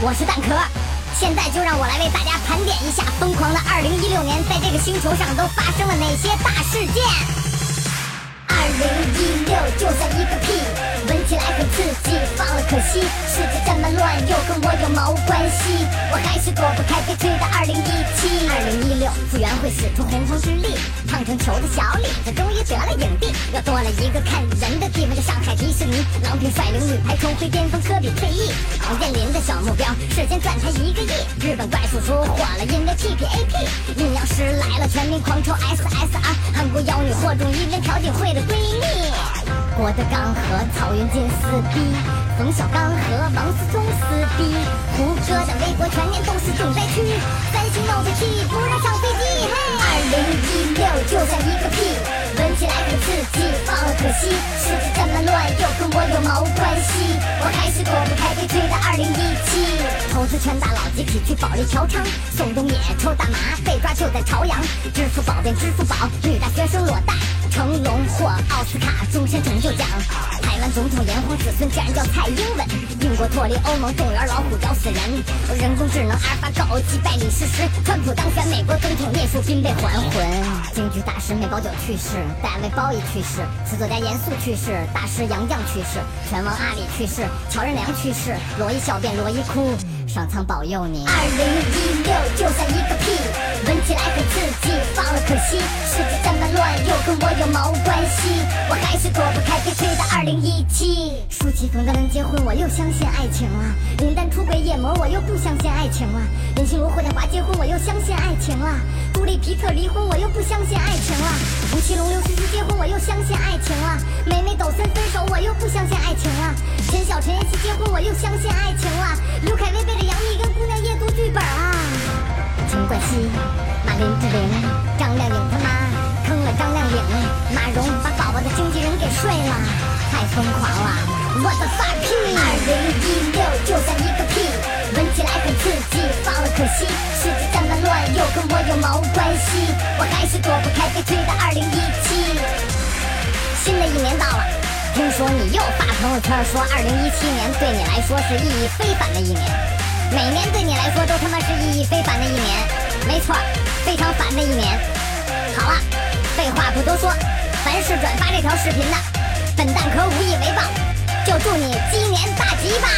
我是蛋壳，现在就让我来为大家盘点一下疯狂的2016年，在这个星球上都发生了哪些大事件。2016就像一个屁，闻起来很刺激，放了可惜。世界这么乱，又跟我有毛关系？我还是躲不开被吹的2017。2016傅园慧使出洪荒之力，胖成球的小李子终于得了影帝，又多了一个看人，郎平率领女排重回巅峰，科比退役。王健林的小目标，瞬间赚他一个亿。日本怪叔叔火了，因为 T P A P。阴阳师来了，全民狂抽 S S R。韩国妖女火中一连朴槿惠的闺蜜。郭德纲和曹云金撕逼，冯小刚和王思聪撕逼，胡歌的微博全年都是重灾区。三星 Note 7不让上飞机。嘿二零一六去保利嫖娼，宋冬野抽大麻被抓就在朝阳，支付宝变支付宝，女大学生裸贷。成龙获奥斯卡终身成就奖，台湾总统炎黄子孙竟然叫蔡英文，英国脱离欧盟动物园老虎咬死人，人工智能阿尔法狗击败李世石，川普当选美国总统，聂树斌被还魂，京剧大师梅葆玖去世，大卫鲍伊去世，词作家严肃去世，大师杨绛去世，拳王阿里去世，乔任梁去世，罗伊小便罗伊哭，上苍保佑你。二零一六就像一个屁，闻起来很刺激，放了可惜，世界这么乱，又跟我有毛关系？我还是躲不开被吹的二零一七。舒淇冯德伦结婚，我又相信爱情了；林丹出轨夜魔，我又不相信爱情了；林心如霍建华结婚，我又相信爱情了；杜丽皮特离婚，我又不相信爱情了；吴奇隆刘诗诗结婚，我又相信爱情了；美美抖森分手，我又不相信；陈妍希结婚，我又相信爱情了；刘恺威背着杨幂跟姑娘夜读剧本啊。陈冠希、马琳志玲、张靓颖他妈坑了张靓颖，马蓉把宝宝的经纪人给睡了，太疯狂了！我的 fuck！二零一六就像一个屁，闻起来很刺激，放了可惜。世界这么乱，又跟我有毛关系？我还是躲不开被吹的二零一七。新的一年到了，听说你又发朋友圈说二零一七年对你来说是意义非凡的一年。每年对你来说都他妈是意义非凡的一年，没错，非常烦的一年。好了，废话不多说，凡是转发这条视频的，本蛋壳无以为报，就祝你鸡年大吉吧！